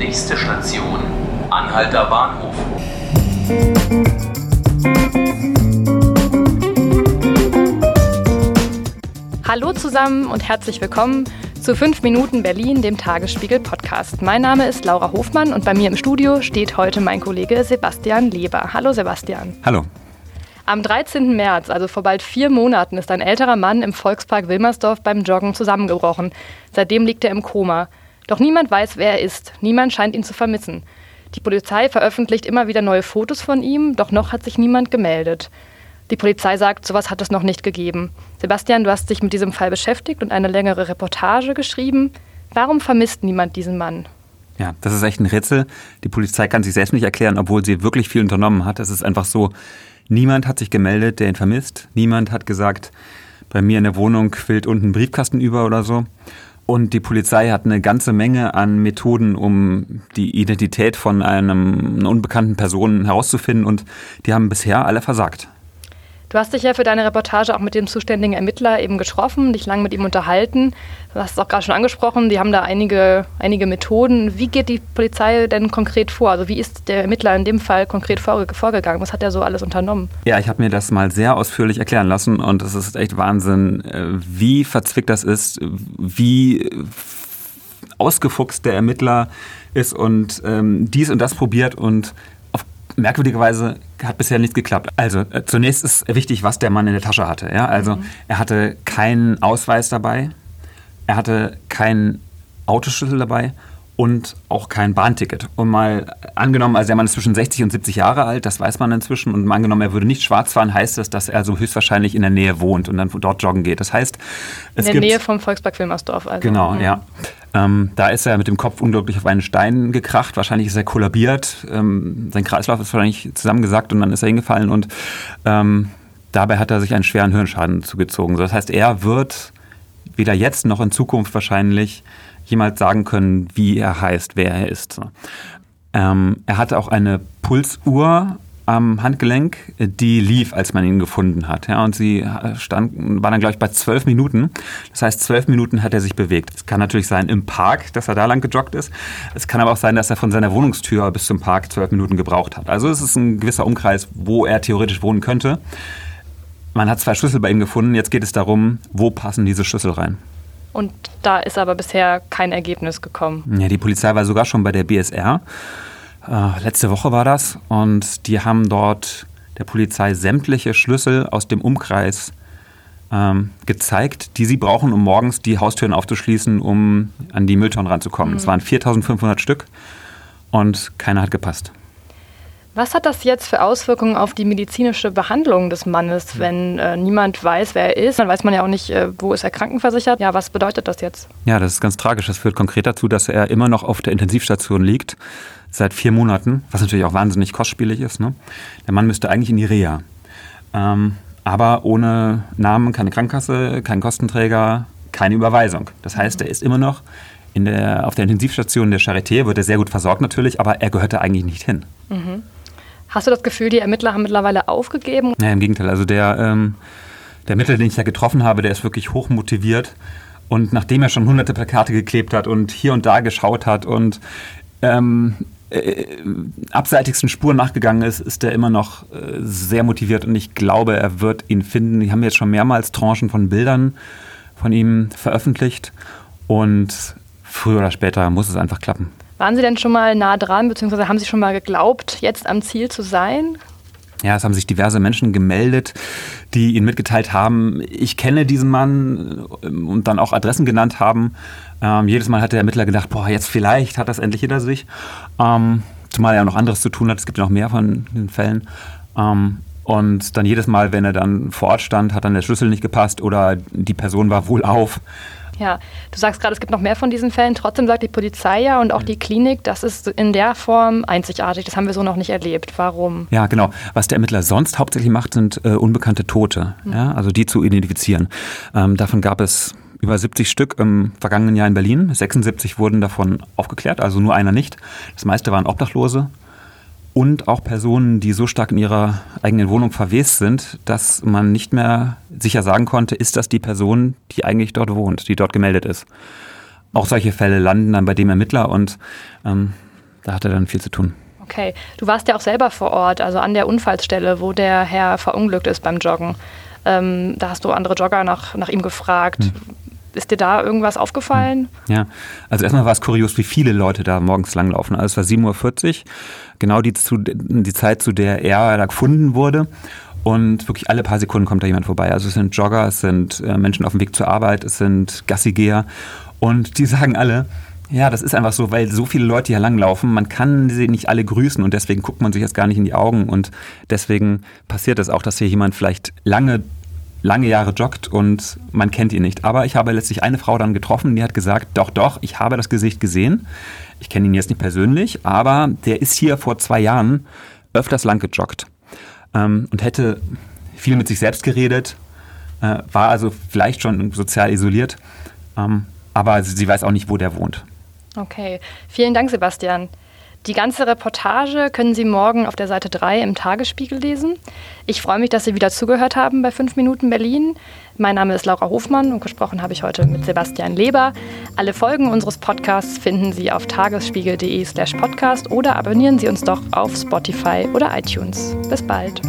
Nächste Station, Anhalter Bahnhof. Hallo zusammen und herzlich willkommen zu 5 Minuten Berlin, dem Tagesspiegel Podcast. Mein Name ist Laura Hofmann und bei mir im Studio steht heute mein Kollege Sebastian Leber. Hallo Sebastian. Hallo. Am 13. März, also vor bald vier Monaten, ist ein älterer Mann im Volkspark Wilmersdorf beim Joggen zusammengebrochen. Seitdem liegt er im Koma. Doch niemand weiß, wer er ist. Niemand scheint ihn zu vermissen. Die Polizei veröffentlicht immer wieder neue Fotos von ihm, doch noch hat sich niemand gemeldet. Die Polizei sagt, sowas hat es noch nicht gegeben. Sebastian, du hast dich mit diesem Fall beschäftigt und eine längere Reportage geschrieben. Warum vermisst niemand diesen Mann? Ja, das ist echt ein Rätsel. Die Polizei kann sich selbst nicht erklären, obwohl sie wirklich viel unternommen hat. Es ist einfach so, niemand hat sich gemeldet, der ihn vermisst. Niemand hat gesagt, bei mir in der Wohnung quillt unten ein Briefkasten über oder so. Und die Polizei hat eine ganze Menge an Methoden, um die Identität von einem, unbekannten Person herauszufinden. Und die haben bisher alle versagt. Du hast dich ja für deine Reportage auch mit dem zuständigen Ermittler eben getroffen, dich lang mit ihm unterhalten. Du hast es auch gerade schon angesprochen, die haben da einige, einige Methoden. Wie geht die Polizei denn konkret vor? Also wie ist der Ermittler in dem Fall konkret vorgegangen? Was hat er so alles unternommen? Ja, ich habe mir das mal sehr ausführlich erklären lassen und es ist echt Wahnsinn, äh, wie verzwickt das ist, wie ausgefuchst der Ermittler ist und ähm, dies und das probiert und merkwürdigerweise hat bisher nichts geklappt. Also äh, zunächst ist wichtig, was der Mann in der Tasche hatte. Ja? Also mhm. er hatte keinen Ausweis dabei, er hatte keinen Autoschlüssel dabei und auch kein Bahnticket. Und mal angenommen, also der Mann ist zwischen 60 und 70 Jahre alt, das weiß man inzwischen. Und mal angenommen, er würde nicht schwarz fahren, heißt das, dass er so höchstwahrscheinlich in der Nähe wohnt und dann dort joggen geht. Das heißt, es in der Nähe vom Volkspark Wilmersdorf. Also. Genau, mhm. ja. Ähm, da ist er mit dem Kopf unglaublich auf einen Stein gekracht. Wahrscheinlich ist er kollabiert. Ähm, sein Kreislauf ist wahrscheinlich zusammengesackt und dann ist er hingefallen und ähm, dabei hat er sich einen schweren Hirnschaden zugezogen. das heißt, er wird weder jetzt noch in Zukunft wahrscheinlich jemals sagen können, wie er heißt, wer er ist. Ähm, er hatte auch eine Pulsuhr am Handgelenk, die lief, als man ihn gefunden hat. Ja, und sie stand, war dann, glaube ich, bei zwölf Minuten. Das heißt, zwölf Minuten hat er sich bewegt. Es kann natürlich sein im Park, dass er da lang gejoggt ist. Es kann aber auch sein, dass er von seiner Wohnungstür bis zum Park zwölf Minuten gebraucht hat. Also es ist ein gewisser Umkreis, wo er theoretisch wohnen könnte. Man hat zwei Schlüssel bei ihm gefunden. Jetzt geht es darum, wo passen diese Schlüssel rein. Und da ist aber bisher kein Ergebnis gekommen. Ja, die Polizei war sogar schon bei der BSR äh, letzte Woche war das. Und die haben dort der Polizei sämtliche Schlüssel aus dem Umkreis ähm, gezeigt, die sie brauchen, um morgens die Haustüren aufzuschließen, um an die Mülltonnen ranzukommen. Es mhm. waren 4500 Stück und keiner hat gepasst. Was hat das jetzt für Auswirkungen auf die medizinische Behandlung des Mannes, wenn äh, niemand weiß, wer er ist? Dann weiß man ja auch nicht, äh, wo ist er krankenversichert. Ja, was bedeutet das jetzt? Ja, das ist ganz tragisch. Das führt konkret dazu, dass er immer noch auf der Intensivstation liegt seit vier Monaten, was natürlich auch wahnsinnig kostspielig ist. Ne? Der Mann müsste eigentlich in die Reha. Ähm, aber ohne Namen, keine Krankenkasse, kein Kostenträger, keine Überweisung. Das heißt, er ist immer noch der, auf der Intensivstation der Charité, wird er sehr gut versorgt natürlich, aber er gehörte eigentlich nicht hin. Mhm. Hast du das Gefühl, die Ermittler haben mittlerweile aufgegeben? Nein, im Gegenteil. Also der, ähm, der Ermittler, den ich da getroffen habe, der ist wirklich hoch motiviert. Und nachdem er schon hunderte Plakate geklebt hat und hier und da geschaut hat und ähm, äh, abseitigsten Spuren nachgegangen ist, ist er immer noch äh, sehr motiviert und ich glaube, er wird ihn finden. Die haben jetzt schon mehrmals Tranchen von Bildern von ihm veröffentlicht und früher oder später muss es einfach klappen. Waren Sie denn schon mal nah dran, beziehungsweise haben Sie schon mal geglaubt, jetzt am Ziel zu sein? Ja, es haben sich diverse Menschen gemeldet, die ihn mitgeteilt haben, ich kenne diesen Mann äh, und dann auch Adressen genannt haben. Ähm, jedes Mal hat der Ermittler gedacht, boah, jetzt vielleicht hat das endlich hinter sich. Ähm, zumal er noch anderes zu tun hat. Es gibt noch mehr von den Fällen. Ähm, und dann jedes Mal, wenn er dann vor Ort stand, hat dann der Schlüssel nicht gepasst oder die Person war wohl auf. Ja, du sagst gerade, es gibt noch mehr von diesen Fällen. Trotzdem sagt die Polizei ja und auch die Klinik, das ist in der Form einzigartig. Das haben wir so noch nicht erlebt. Warum? Ja, genau. Was der Ermittler sonst hauptsächlich macht, sind äh, unbekannte Tote, mhm. ja, also die zu identifizieren. Ähm, davon gab es über 70 Stück im vergangenen Jahr in Berlin. 76 wurden davon aufgeklärt, also nur einer nicht. Das meiste waren Obdachlose und auch Personen, die so stark in ihrer eigenen Wohnung verwest sind, dass man nicht mehr sicher sagen konnte, ist das die Person, die eigentlich dort wohnt, die dort gemeldet ist. Auch solche Fälle landen dann bei dem Ermittler und ähm, da hat er dann viel zu tun. Okay, du warst ja auch selber vor Ort, also an der Unfallstelle, wo der Herr verunglückt ist beim Joggen. Ähm, da hast du andere Jogger nach, nach ihm gefragt. Hm. Ist dir da irgendwas aufgefallen? Ja, also erstmal war es kurios, wie viele Leute da morgens langlaufen. Also es war 7.40 Uhr, genau die, zu, die Zeit, zu der er da gefunden wurde. Und wirklich alle paar Sekunden kommt da jemand vorbei. Also es sind Jogger, es sind äh, Menschen auf dem Weg zur Arbeit, es sind Gassigeher. Und die sagen alle, ja, das ist einfach so, weil so viele Leute hier langlaufen, man kann sie nicht alle grüßen und deswegen guckt man sich jetzt gar nicht in die Augen und deswegen passiert es das auch, dass hier jemand vielleicht lange lange Jahre joggt und man kennt ihn nicht. Aber ich habe letztlich eine Frau dann getroffen, die hat gesagt, doch, doch, ich habe das Gesicht gesehen. Ich kenne ihn jetzt nicht persönlich, aber der ist hier vor zwei Jahren öfters lang gejoggt ähm, und hätte viel mit sich selbst geredet, äh, war also vielleicht schon sozial isoliert, ähm, aber sie weiß auch nicht, wo der wohnt. Okay, vielen Dank, Sebastian. Die ganze Reportage können Sie morgen auf der Seite 3 im Tagesspiegel lesen. Ich freue mich, dass Sie wieder zugehört haben bei 5 Minuten Berlin. Mein Name ist Laura Hofmann und gesprochen habe ich heute mit Sebastian Leber. Alle Folgen unseres Podcasts finden Sie auf tagesspiegel.de/slash podcast oder abonnieren Sie uns doch auf Spotify oder iTunes. Bis bald.